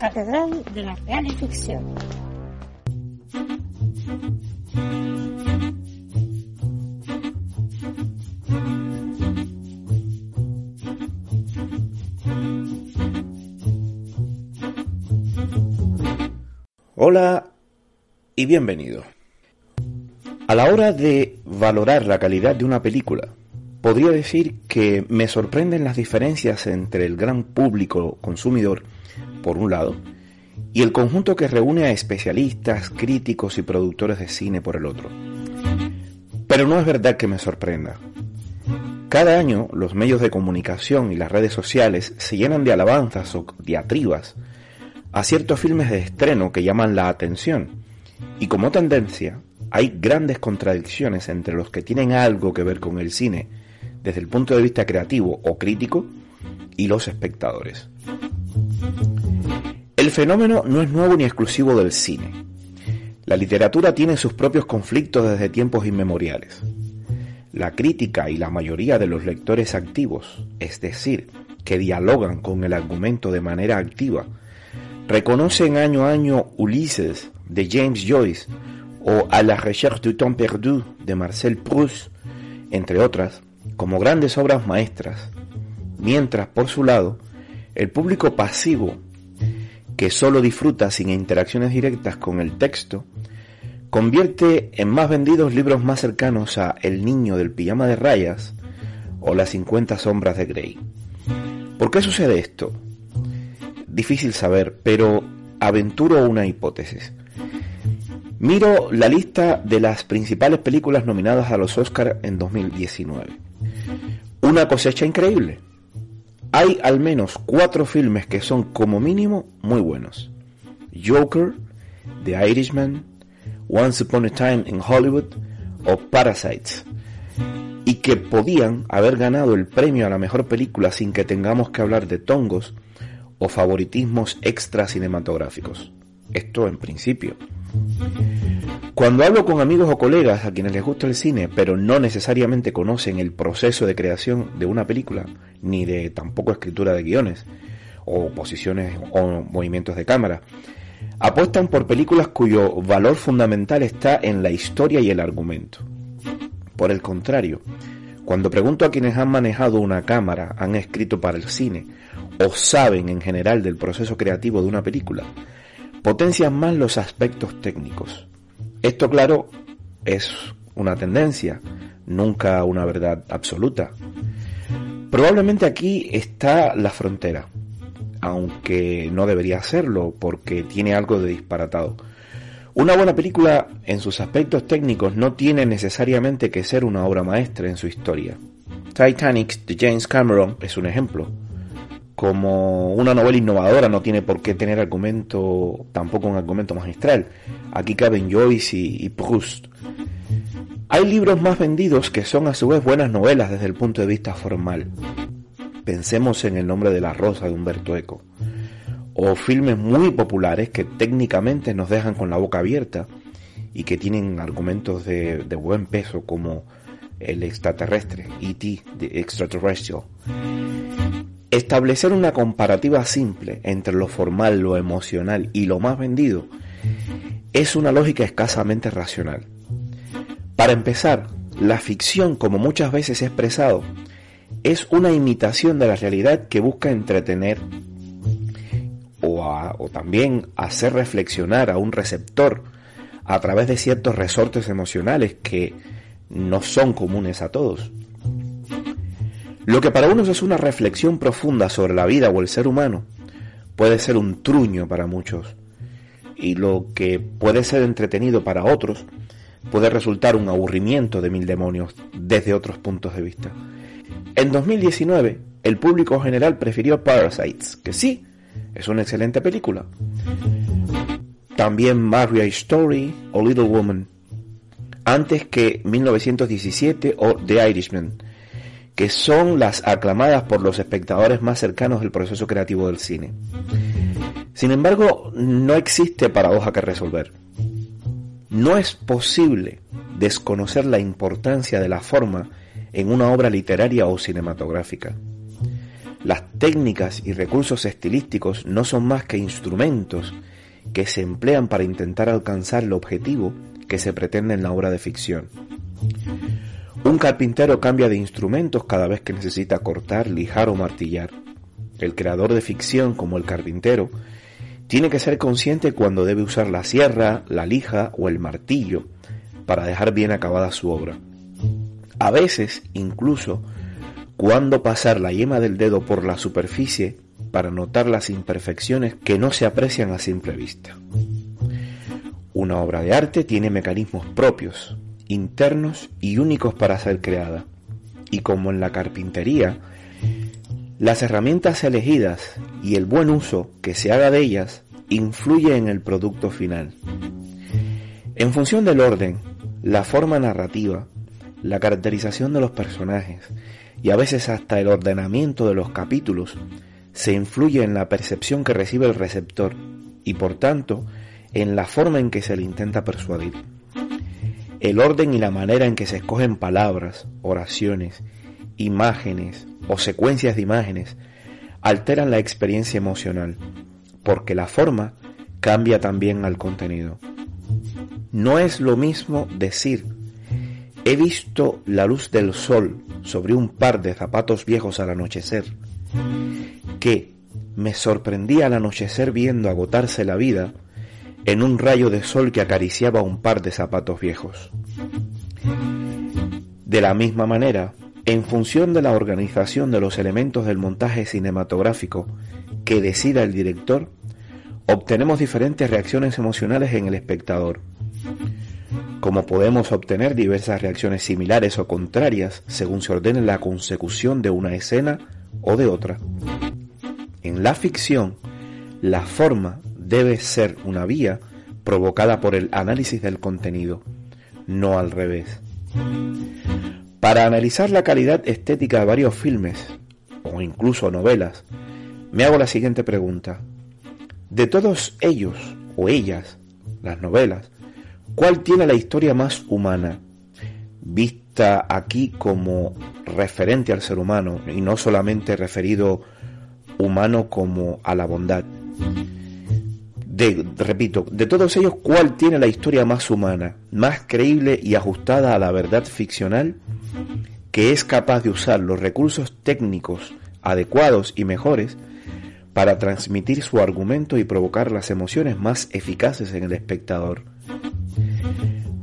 Catedral de la Real y Ficción. Hola y bienvenido. A la hora de valorar la calidad de una película, podría decir que me sorprenden las diferencias entre el gran público consumidor, por un lado, y el conjunto que reúne a especialistas, críticos y productores de cine por el otro. Pero no es verdad que me sorprenda. Cada año los medios de comunicación y las redes sociales se llenan de alabanzas o diatribas a ciertos filmes de estreno que llaman la atención. Y como tendencia, hay grandes contradicciones entre los que tienen algo que ver con el cine desde el punto de vista creativo o crítico y los espectadores. El fenómeno no es nuevo ni exclusivo del cine. La literatura tiene sus propios conflictos desde tiempos inmemoriales. La crítica y la mayoría de los lectores activos, es decir, que dialogan con el argumento de manera activa, reconocen año a año Ulises de James Joyce o A la recherche du temps perdu de Marcel Proust, entre otras, como grandes obras maestras, mientras por su lado, el público pasivo, que solo disfruta sin interacciones directas con el texto, convierte en más vendidos libros más cercanos a El niño del pijama de rayas o Las 50 sombras de Grey. ¿Por qué sucede esto? Difícil saber, pero aventuro una hipótesis. Miro la lista de las principales películas nominadas a los Oscars en 2019. Una cosecha increíble. Hay al menos cuatro filmes que son como mínimo muy buenos. Joker, The Irishman, Once Upon a Time in Hollywood o Parasites, y que podían haber ganado el premio a la mejor película sin que tengamos que hablar de tongos o favoritismos extra cinematográficos. Esto en principio. Cuando hablo con amigos o colegas a quienes les gusta el cine, pero no necesariamente conocen el proceso de creación de una película, ni de tampoco escritura de guiones, o posiciones o movimientos de cámara, apuestan por películas cuyo valor fundamental está en la historia y el argumento. Por el contrario, cuando pregunto a quienes han manejado una cámara, han escrito para el cine o saben en general del proceso creativo de una película, potencian más los aspectos técnicos. Esto, claro, es una tendencia, nunca una verdad absoluta. Probablemente aquí está la frontera, aunque no debería serlo porque tiene algo de disparatado. Una buena película en sus aspectos técnicos no tiene necesariamente que ser una obra maestra en su historia. Titanic de James Cameron es un ejemplo. Como una novela innovadora no tiene por qué tener argumento, tampoco un argumento magistral. Aquí caben Joyce y, Proust. Hay libros más vendidos que son a su vez buenas novelas desde el punto de vista formal. Pensemos en El nombre de la rosa de Humberto Eco. O filmes muy populares que técnicamente nos dejan con la boca abierta y que tienen argumentos de, de buen peso como El extraterrestre, E.T. de Extraterrestrial. Establecer una comparativa simple entre lo formal, lo emocional y lo más vendido es una lógica escasamente racional. Para empezar, la ficción, como muchas veces he expresado, es una imitación de la realidad que busca entretener o, o, también hacer reflexionar a un receptor a través de ciertos resortes emocionales que no son comunes a todos. Lo que para unos es una reflexión profunda sobre la vida o el ser humano, puede ser un truño para muchos y lo que puede ser entretenido para otros puede resultar un aburrimiento de mil demonios desde otros puntos de vista. En 2019, el público general prefirió Parasites, que sí, es una excelente película. También Marriage Story o Little Woman, antes que 1917 o The Irishman, que son las aclamadas por los espectadores más cercanos del proceso creativo del cine. Sin embargo, no existe paradoja que resolver. No es posible desconocer la importancia de la forma en una obra literaria o cinematográfica. Las técnicas y recursos estilísticos no son más que instrumentos que se emplean para intentar alcanzar el objetivo que se pretende en la obra de ficción. Un carpintero cambia de instrumentos cada vez que necesita cortar, lijar o martillar. El creador de ficción, como el carpintero, tiene que ser consciente cuando debe usar la sierra, la lija o el martillo para dejar bien acabada su obra. A veces, incluso, cuando pasar la yema del dedo por la superficie para notar las imperfecciones que no se aprecian a simple vista. Una obra de arte tiene mecanismos propios, internos y únicos para ser creada. Y como en la carpintería, las herramientas elegidas y el buen uso que se haga de ellas influye en el producto final. En función del orden, la forma narrativa, la caracterización de los personajes y a veces hasta el ordenamiento de los capítulos, se influye en la percepción que recibe el receptor y por tanto en la forma en que se le intenta persuadir. El orden y la manera en que se escogen palabras, oraciones, imágenes o secuencias de imágenes alteran la experiencia emocional, porque la forma cambia también al contenido. No es lo mismo decir, he visto la luz del sol sobre un par de zapatos viejos al anochecer, que me sorprendí al anochecer viendo agotarse la vida en un rayo de sol que acariciaba un par de zapatos viejos. De la misma manera, en función de la organización de los elementos del montaje cinematográfico que decida el director, obtenemos diferentes reacciones emocionales en el espectador. Como podemos obtener diversas reacciones similares o contrarias según se ordene la consecución de una escena o de otra. En la ficción, la forma debe ser una vía provocada por el análisis del contenido, no al revés. Para analizar la calidad estética de varios filmes, o incluso novelas, me hago la siguiente pregunta. De todos ellos o ellas, las novelas, ¿cuál tiene la historia más humana? Vista aquí como referente al ser humano y no solamente referido humano como a la bondad repito, de todos ellos, ¿cuál tiene la historia más humana, más creíble y ajustada a la verdad ficcional, que es capaz de usar los recursos técnicos adecuados y mejores para transmitir su argumento y provocar las emociones más eficaces en el espectador?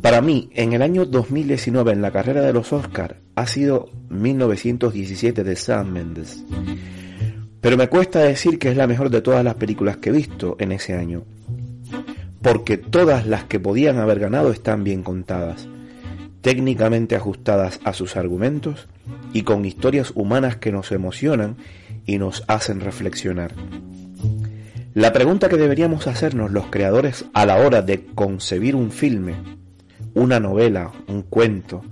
Para mí, en el año 2019, en la carrera de los Oscars, ha sido 1917 de Sam Mendes pero me cuesta decir que es la mejor de todas las películas que he visto en ese año. Porque todas las que podían haber ganado están bien contadas, técnicamente ajustadas a sus argumentos y con historias humanas que nos emocionan y nos hacen reflexionar. La pregunta que deberíamos hacernos los creadores a la hora de concebir un filme, una novela, un cuento,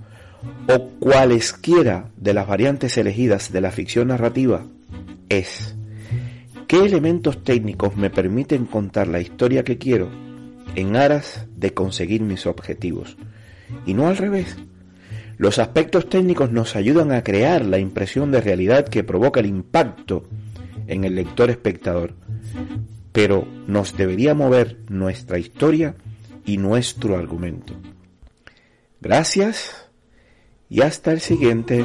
o cualesquiera de las variantes elegidas de la ficción narrativa es qué elementos técnicos me permiten contar la historia que quiero en aras de conseguir mis objetivos y no al revés. Los aspectos técnicos nos ayudan a crear la impresión de realidad que provoca el impacto en el lector espectador, pero nos debería mover nuestra historia y nuestro argumento. Gracias y hasta el siguiente